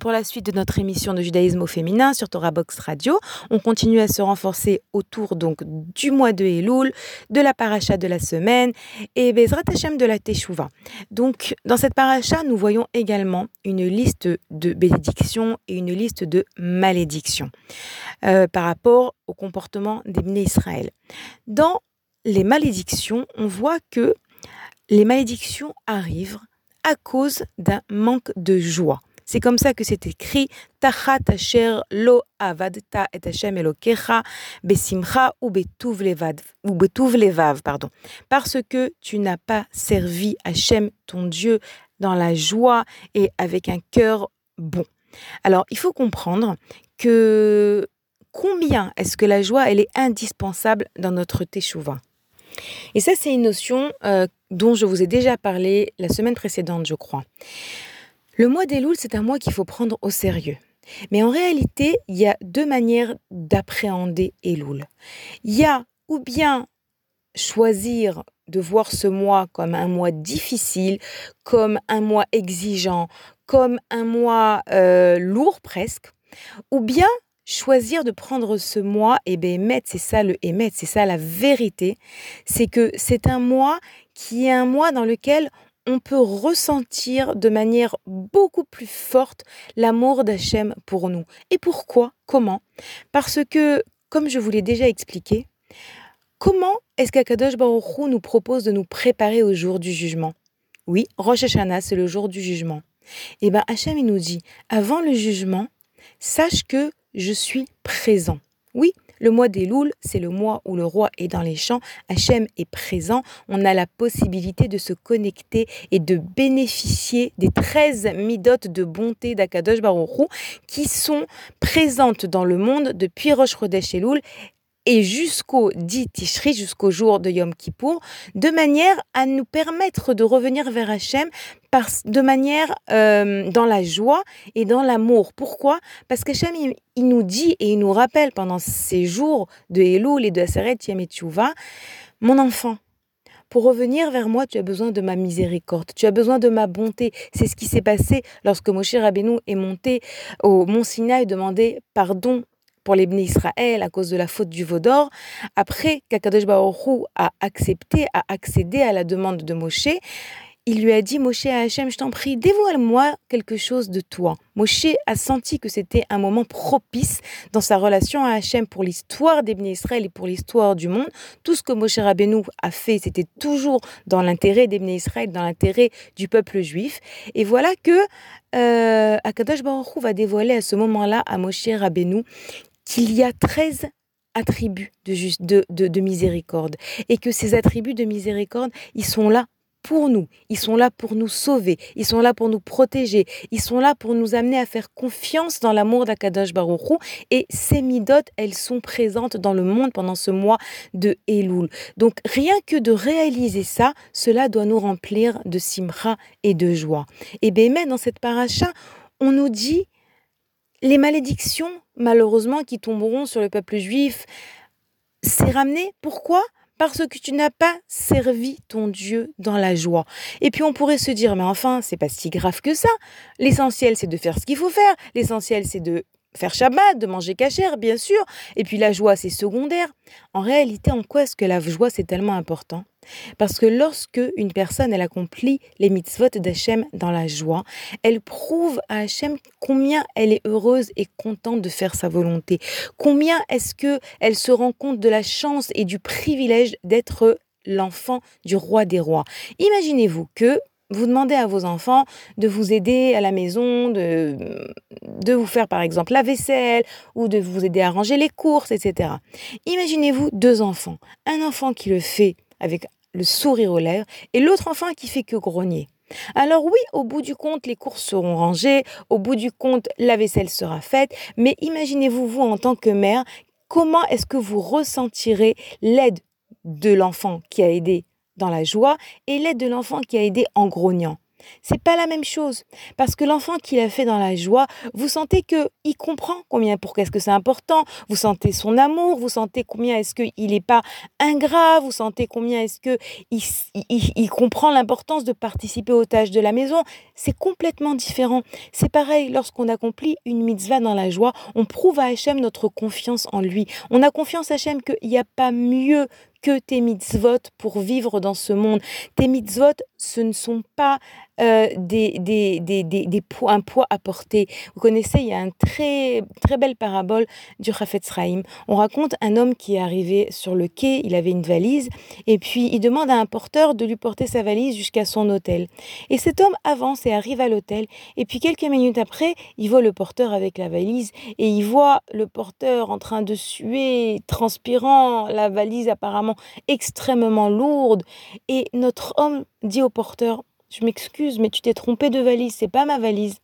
Speaker 2: Pour la suite de notre émission de judaïsme au féminin sur Torah Box Radio. On continue à se renforcer autour donc du mois de Elul, de la paracha de la semaine et Bezrat Hashem de la Teshuvah. Donc dans cette paracha, nous voyons également une liste de bénédictions et une liste de malédictions euh, par rapport au comportement des Bnei Israël. Dans les malédictions, on voit que les malédictions arrivent à cause d'un manque de joie. C'est comme ça que c'est écrit Tachat lo avadta et Hashem elokecha besimcha ou betuv levad ou betuv levav pardon parce que tu n'as pas servi Hashem ton Dieu dans la joie et avec un cœur bon. Alors, il faut comprendre que combien est-ce que la joie elle est indispensable dans notre teshuva? Et ça c'est une notion euh, dont je vous ai déjà parlé la semaine précédente, je crois. Le mois d'Elul, c'est un mois qu'il faut prendre au sérieux. Mais en réalité, il y a deux manières d'appréhender Elul. Il y a ou bien choisir de voir ce mois comme un mois difficile, comme un mois exigeant, comme un mois euh, lourd presque, ou bien choisir de prendre ce mois et ben émettre, c'est ça le émettre, c'est ça la vérité, c'est que c'est un mois qui est un mois dans lequel on peut ressentir de manière beaucoup plus forte l'amour d'Hachem pour nous. Et pourquoi? Comment? Parce que, comme je vous l'ai déjà expliqué, comment est-ce qu'Akadosh Baruch Hu nous propose de nous préparer au jour du jugement? Oui, Rosh Hashanah, c'est le jour du jugement. Et bien Hachem, il nous dit, avant le jugement, sache que je suis présent. Oui, le mois des Louls, c'est le mois où le roi est dans les champs, Hachem est présent, on a la possibilité de se connecter et de bénéficier des 13 midotes de bonté d'Akadosh Baruch qui sont présentes dans le monde depuis Rosh Chodesh Elul et jusqu'au 10 Tishri, jusqu'au jour de Yom Kippour, de manière à nous permettre de revenir vers Hachem de manière euh, dans la joie et dans l'amour. Pourquoi? Parce qu'Hachem, il, il nous dit et il nous rappelle pendant ces jours de Elul et de Aseret Yom et Teshuvah, mon enfant, pour revenir vers moi, tu as besoin de ma miséricorde, tu as besoin de ma bonté. C'est ce qui s'est passé lorsque Moshe Rabbeinu est monté au mont Sinaï et demandé pardon pour les Bnei Israël à cause de la faute du veau d'or. Après qu'Akadosh Hu a accepté, a accédé à la demande de Moshe, il lui a dit, Moshe à Hachem, je t'en prie, dévoile-moi quelque chose de toi. Moshe a senti que c'était un moment propice dans sa relation à Hachem pour l'histoire des Bnei Israël et pour l'histoire du monde. Tout ce que Moshe Rabbeinu a fait, c'était toujours dans l'intérêt des Bnei Israël, dans l'intérêt du peuple juif. Et voilà que euh, Akadosh Baruch va dévoiler à ce moment-là à Moshe Rabbeinu qu'il y a 13 attributs de, juste, de, de, de miséricorde et que ces attributs de miséricorde, ils sont là pour nous, ils sont là pour nous sauver, ils sont là pour nous protéger, ils sont là pour nous amener à faire confiance dans l'amour d'Akadosh Baruch Hu. Et ces midotes, elles sont présentes dans le monde pendant ce mois de Elul. Donc rien que de réaliser ça, cela doit nous remplir de simra et de joie. Et bien dans cette paracha, on nous dit les malédictions, malheureusement, qui tomberont sur le peuple juif, c'est ramené. Pourquoi? Parce que tu n'as pas servi ton Dieu dans la joie. Et puis on pourrait se dire, mais enfin, c'est pas si grave que ça. L'essentiel, c'est de faire ce qu'il faut faire. L'essentiel, c'est de faire Shabbat, de manger cachère, bien sûr. Et puis la joie, c'est secondaire. En réalité, en quoi est-ce que la joie, c'est tellement important? Parce que lorsque une personne, elle accomplit les mitzvot d'Hachem dans la joie, elle prouve à Hachem combien elle est heureuse et contente de faire sa volonté. Combien est-ce que elle se rend compte de la chance et du privilège d'être l'enfant du roi des rois? Imaginez-vous que vous demandez à vos enfants de vous aider à la maison, de, vous faire par exemple la vaisselle ou de vous aider à ranger les courses, etc. Imaginez-vous deux enfants. Un enfant qui le fait avec le sourire aux lèvres et l'autre enfant qui fait que grogner. Alors oui, au bout du compte, les courses seront rangées, au bout du compte, la vaisselle sera faite, mais imaginez-vous, vous, en tant que mère, comment est-ce que vous ressentirez l'aide de l'enfant qui a aidé dans la joie et l'aide de l'enfant qui a aidé en grognant. C'est pas la même chose parce que l'enfant qui l'a fait dans la joie, vous sentez que il comprend combien pour qu'est-ce que c'est important, vous sentez son amour, vous sentez combien est-ce que il est pas ingrat, vous sentez combien est-ce que il comprend l'importance de participer aux tâches de la maison, c'est complètement différent. C'est pareil lorsqu'on accomplit une mitzvah dans la joie, on prouve à Hachem notre confiance en lui. On a confiance à Hachem qu'il n'y a pas mieux que tes mitzvot pour vivre dans ce monde. Tes mitzvot, ce ne sont pas euh, des, des, des, des, des poids, un poids à porter. Vous connaissez, il y a une très, très belle parabole du Chafetz Chaim. On raconte un homme qui est arrivé sur le quai, il avait une valise, et puis il demande à un porteur de lui porter sa valise jusqu'à son hôtel. Et cet homme avance et arrive à l'hôtel, et puis quelques minutes après, il voit le porteur avec la valise, et il voit le porteur en train de suer, transpirant, la valise apparemment extrêmement lourde. Et notre homme dit au porteur, je m'excuse, mais tu t'es trompé de valise, c'est pas ma valise.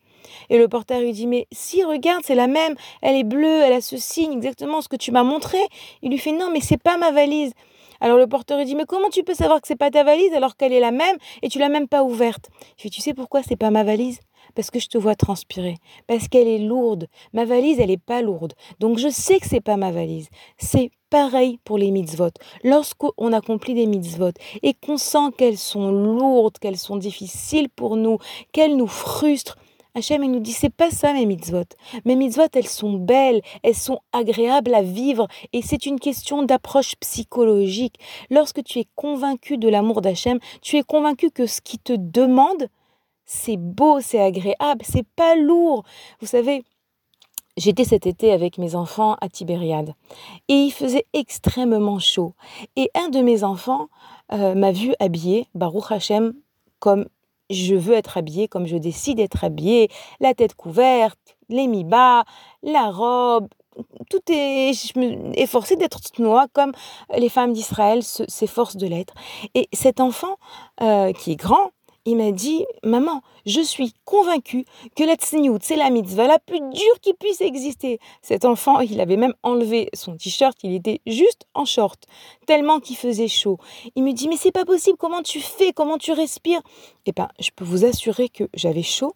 Speaker 2: Et le porteur lui dit, mais si, regarde, c'est la même, elle est bleue, elle a ce signe, exactement ce que tu m'as montré. Il lui fait, non, mais c'est pas ma valise. Alors le porteur lui dit, mais comment tu peux savoir que c'est pas ta valise alors qu'elle est la même et tu l'as même pas ouverte? Il fait, tu sais pourquoi c'est pas ma valise? Parce que je te vois transpirer, parce qu'elle est lourde. Ma valise, elle est pas lourde. Donc je sais que c'est pas ma valise. C'est pareil pour les mitzvot. Lorsqu'on accomplit des mitzvot et qu'on sent qu'elles sont lourdes, qu'elles sont difficiles pour nous, qu'elles nous frustrent, Hachem, il nous dit, c'est pas ça mes mitzvot. Mes mitzvot, elles sont belles, elles sont agréables à vivre et c'est une question d'approche psychologique. Lorsque tu es convaincu de l'amour d'Hachem, tu es convaincu que ce qu'il te demande, c'est beau, c'est agréable, c'est pas lourd. Vous savez, J'étais cet été avec mes enfants à Tibériade et il faisait extrêmement chaud. Et un de mes enfants euh, m'a vu habillée, Baruch Hashem, comme je veux être habillée, comme je décide d'être habillée, la tête couverte, les mi-bas, la robe, tout est, je me efforcée d'être noire comme les femmes d'Israël se- s'efforcent de l'être. Et cet enfant, euh, qui est grand, il m'a dit, maman, je suis convaincue que la tsniout, c'est la mitzvah la plus dure qui puisse exister. Cet enfant, il avait même enlevé son t-shirt, il était juste en short, tellement qu'il faisait chaud. Il me dit, mais c'est pas possible, comment tu fais, comment tu respires? Eh ben, je peux vous assurer que j'avais chaud,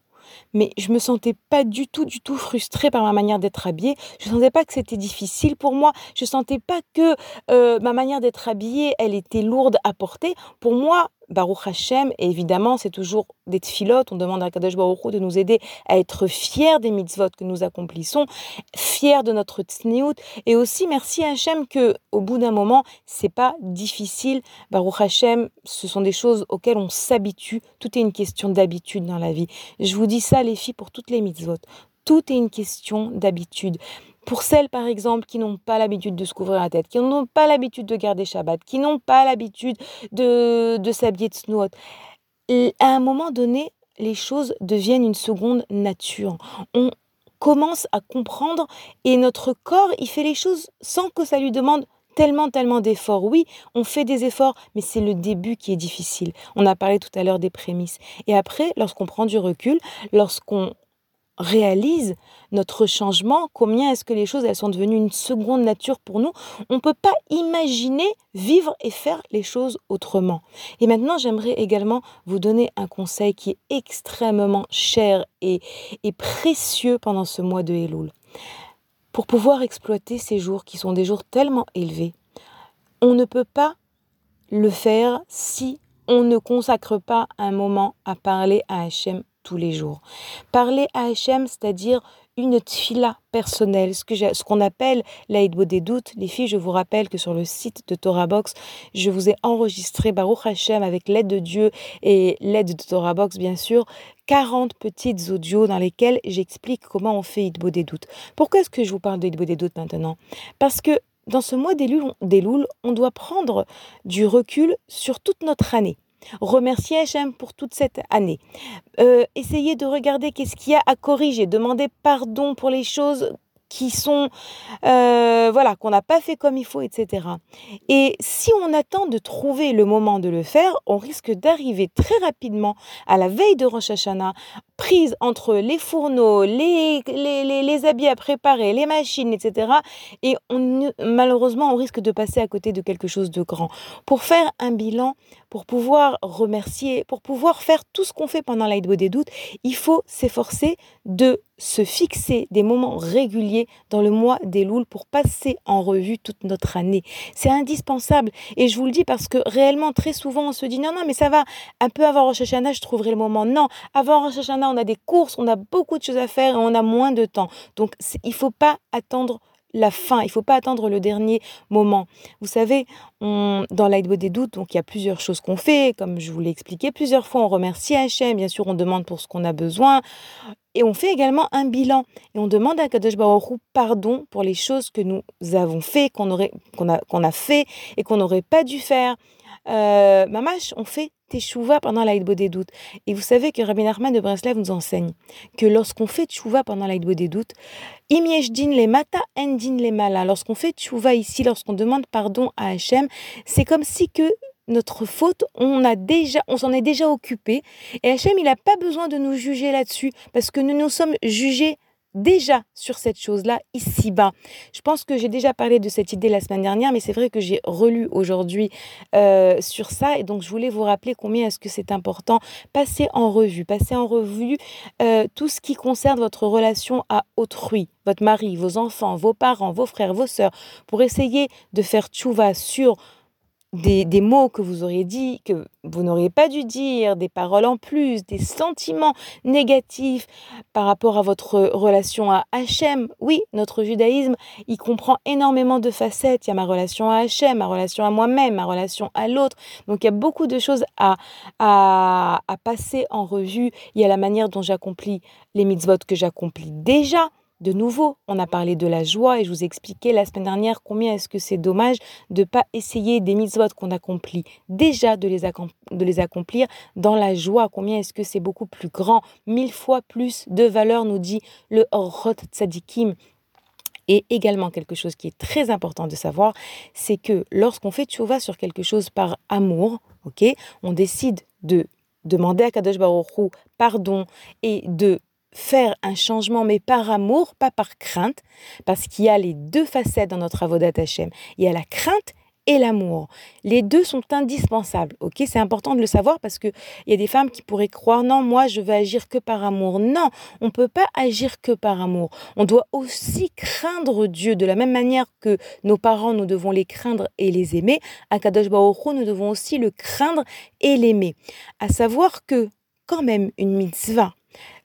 Speaker 2: mais je me sentais pas du tout, du tout frustrée par ma manière d'être habillée. Je sentais pas que c'était difficile pour moi. Je sentais pas que euh, ma manière d'être habillée, elle était lourde à porter. Pour moi, Baruch Hashem, et évidemment, c'est toujours des tfilotes. On demande à Kadosh Baruch Hu de nous aider à être fiers des mitzvot que nous accomplissons, fiers de notre tsniout, et aussi merci Hashem que, au bout d'un moment, c'est pas difficile. Baruch Hashem, ce sont des choses auxquelles on s'habitue. Tout est une question d'habitude dans la vie. Je vous dis ça, les filles, pour toutes les mitzvot. Tout est une question d'habitude. Pour celles, par exemple, qui n'ont pas l'habitude de se couvrir la tête, qui n'ont pas l'habitude de garder Shabbat, qui n'ont pas l'habitude de, de s'habiller de snoot, à un moment donné, les choses deviennent une seconde nature. On commence à comprendre et notre corps, il fait les choses sans que ça lui demande tellement, tellement d'efforts. Oui, on fait des efforts, mais c'est le début qui est difficile. On a parlé tout à l'heure des prémices. Et après, lorsqu'on prend du recul, lorsqu'on réalise notre changement, combien est-ce que les choses elles sont devenues une seconde nature pour nous, on ne peut pas imaginer vivre et faire les choses autrement. Et maintenant, j'aimerais également vous donner un conseil qui est extrêmement cher et, et précieux pendant ce mois de Elul. Pour pouvoir exploiter ces jours qui sont des jours tellement élevés, on ne peut pas le faire si on ne consacre pas un moment à parler à Hachem tous les jours. Parler à Hachem, c'est-à-dire une tfila personnelle, ce qu'on appelle l'aïdbo des doutes. Les filles, je vous rappelle que sur le site de Torah Box, je vous ai enregistré Baruch Hashem avec l'aide de Dieu et l'aide de Torah Box, bien sûr, 40 petites audios dans lesquelles j'explique comment on fait Idbo des doutes. Pourquoi est-ce que je vous parle de des doutes maintenant? Parce que dans ce mois d'Elul, on doit prendre du recul sur toute notre année. Remercier Hachem pour toute cette année. Euh, essayer de regarder qu'est-ce qu'il y a à corriger, demander pardon pour les choses qui sont, euh, voilà, qu'on n'a pas fait comme il faut, etc. Et si on attend de trouver le moment de le faire, on risque d'arriver très rapidement à la veille de Rosh Hashanah, prise entre les fourneaux, les, les, les, les habits à préparer, les machines, etc. Et on, malheureusement, on risque de passer à côté de quelque chose de grand. Pour faire un bilan, pour pouvoir remercier, pour pouvoir faire tout ce qu'on fait pendant l'Aïdbo des doutes, il faut s'efforcer de se fixer des moments réguliers dans le mois des Louls pour passer en revue toute notre année. C'est indispensable. Et je vous le dis parce que réellement, très souvent, on se dit non, non, mais ça va, un peu avant Rosh Hashanah, je trouverai le moment. Non, avant Rosh Hashanah, on a des courses, on a beaucoup de choses à faire et on a moins de temps. Donc, il faut pas attendre la fin, il ne faut pas attendre le dernier moment. Vous savez, on, dans l'Aïdbo des doutes, donc il y a plusieurs choses qu'on fait, comme je vous l'ai expliqué plusieurs fois, on remercie Hachem, bien sûr, on demande pour ce qu'on a besoin, et on fait également un bilan, et on demande à Kadosh Baruch pardon pour les choses que nous avons fait, qu'on qu'on a, qu'on a fait et qu'on n'aurait pas dû faire. Euh, Mamash, on fait teshuva pendant l'Aïdbo des doutes. Et vous savez que Rabbi Nachman de Breslev nous enseigne que lorsqu'on fait teshuva pendant l'Aïdbo des doutes, im din les mata endin les mala. Lorsqu'on fait teshuva ici, lorsqu'on demande pardon à Hachem, c'est comme si que notre faute, on a déjà, on s'en est déjà occupé. Et Hachem, il n'a pas besoin de nous juger là-dessus parce que nous nous sommes jugés déjà sur cette chose-là ici-bas. Je pense que j'ai déjà parlé de cette idée la semaine dernière, mais c'est vrai que j'ai relu aujourd'hui euh, sur ça et donc je voulais vous rappeler combien est-ce que c'est important. Passer en revue, passer en revue euh, tout ce qui concerne votre relation à autrui, votre mari, vos enfants, vos parents, vos frères, vos sœurs, pour essayer de faire tchouva sur des, des mots que vous auriez dit, que vous n'auriez pas dû dire, des paroles en plus, des sentiments négatifs par rapport à votre relation à Hachem. Oui, notre judaïsme, il comprend énormément de facettes. Il y a ma relation à Hachem, ma relation à moi-même, ma relation à l'autre. Donc il y a beaucoup de choses à, à, à passer en revue. Il y a la manière dont j'accomplis les mitzvot que j'accomplis déjà. De nouveau, on a parlé de la joie et je vous ai expliqué la semaine dernière combien est-ce que c'est dommage de ne pas essayer des mitzvot qu'on accomplit déjà de les, accomplir dans la joie. Combien est-ce que c'est beaucoup plus grand, mille fois plus de valeur, nous dit le Orot Tzadikim. Et également quelque chose qui est très important de savoir, c'est que lorsqu'on fait tchouva sur quelque chose par amour, on décide de demander à Kadosh Baruch pardon et de faire un changement, mais par amour, pas par crainte, parce qu'il y a les deux facettes dans notre avodat Hashem. Il y a la crainte et l'amour. Les deux sont indispensables, ok? C'est important de le savoir parce qu'il y a des femmes qui pourraient croire, non, moi, je vais agir que par amour. Non, on ne peut pas agir que par amour. On doit aussi craindre Dieu de la même manière que nos parents, nous devons les craindre et les aimer. À Kadosh Baruch nous devons aussi le craindre et l'aimer. À savoir que, quand même, une mitzvah,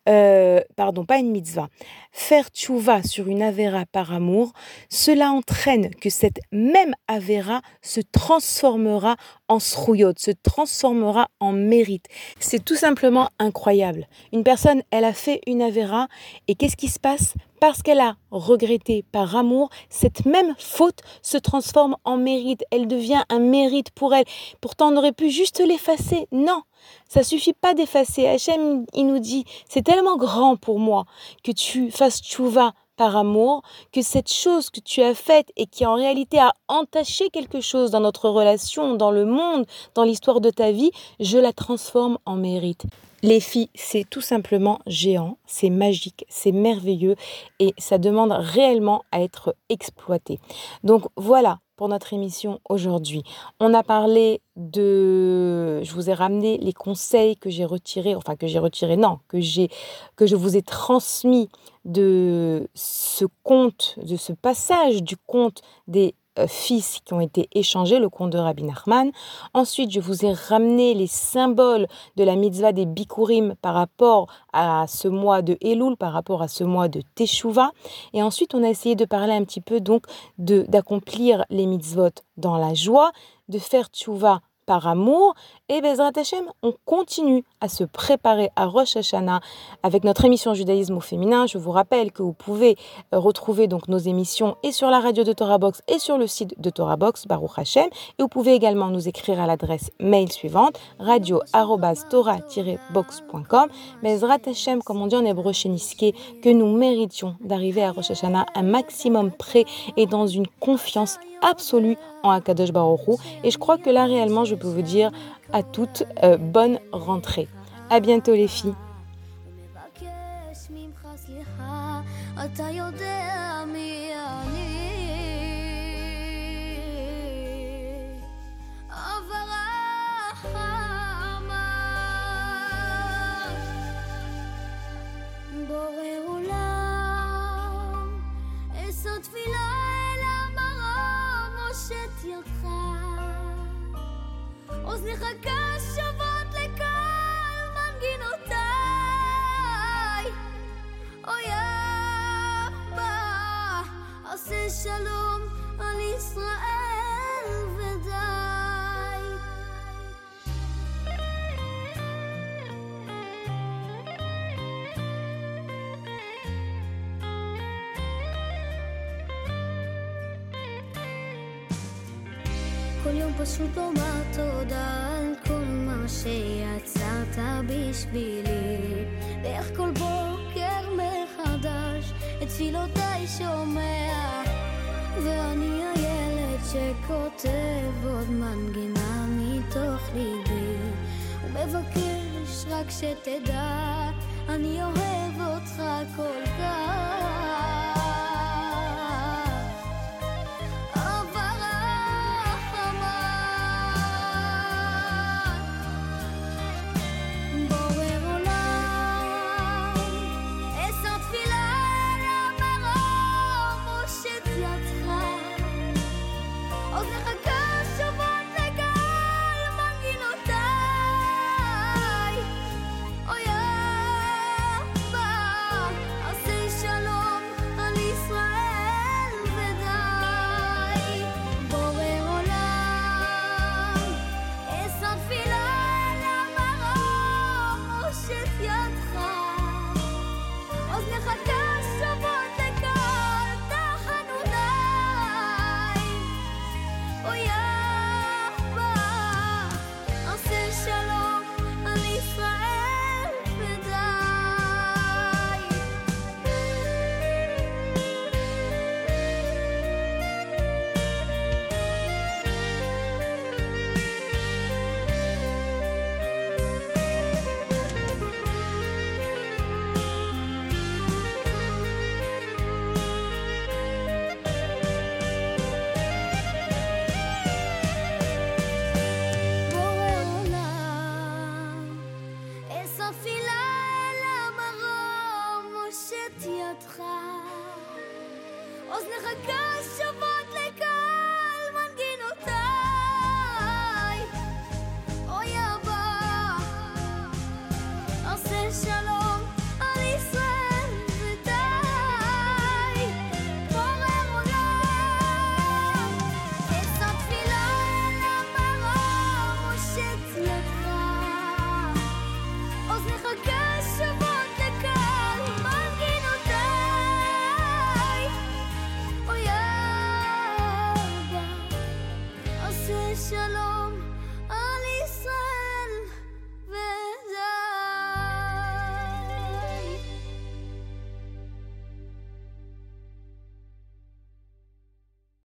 Speaker 2: euh, pardon, pas une mitzvah, faire tchouva sur une avéra par amour, cela entraîne que cette même avéra se transformera en srouillot, se transformera en mérite. C'est tout simplement incroyable. Une personne, elle a fait une avéra et qu'est-ce qui se passe? Parce qu'elle a regretté par amour, cette même faute se transforme en mérite. Elle devient un mérite pour elle. Pourtant, on aurait pu juste l'effacer. Non, ça suffit pas d'effacer. Hachem, il nous dit, c'est tellement grand pour moi que tu fasses tchouva par amour, que cette chose que tu as faite et qui en réalité a entaché quelque chose dans notre relation, dans le monde, dans l'histoire de ta vie, je la transforme en mérite. Les filles, c'est tout simplement géant, c'est magique, c'est merveilleux et ça demande réellement à être exploité. Donc voilà pour notre émission aujourd'hui. On a parlé de je vous ai ramené les conseils que j'ai retirés, enfin que j'ai retirés non, que j'ai que je vous ai transmis de ce conte, de ce passage du conte des euh, fils qui ont été échangés, le conte de Rabbi Nachman. Ensuite, je vous ai ramené les symboles de la mitzvah des Bikurim par rapport à ce mois de Elul, par rapport à ce mois de Teshuvah. Et ensuite, on a essayé de parler un petit peu donc d'accomplir les mitzvot dans la joie, de faire teshuvah par amour. Et Bezrat Hashem, on continue à se préparer à Rosh Hashanah avec notre émission Judaïsme au féminin. Je vous rappelle que vous pouvez euh, retrouver donc nos émissions et sur la radio de Torah Box et sur le site de Torah Box, Baruch Hashem. Et vous pouvez également nous écrire à l'adresse mail suivante radio-torah-box.com. Bezrat Hashem, comme on dit en hébreu que nous méritions d'arriver à Rosh Hashanah un maximum près et dans une confiance absolue en Akadosh Baruch Hu. Et je crois que là, réellement, je peux vous dire à toutes euh, bonne rentrée. À bientôt les filles.
Speaker 3: פשוט לומר תודה על כל מה שיצרת בשבילי. ואיך כל בוקר מחדש את תפילותיי שומע ואני הילד שכותב עוד מנגינה מתוך ליבי ומבקש רק שתדע אני אוהב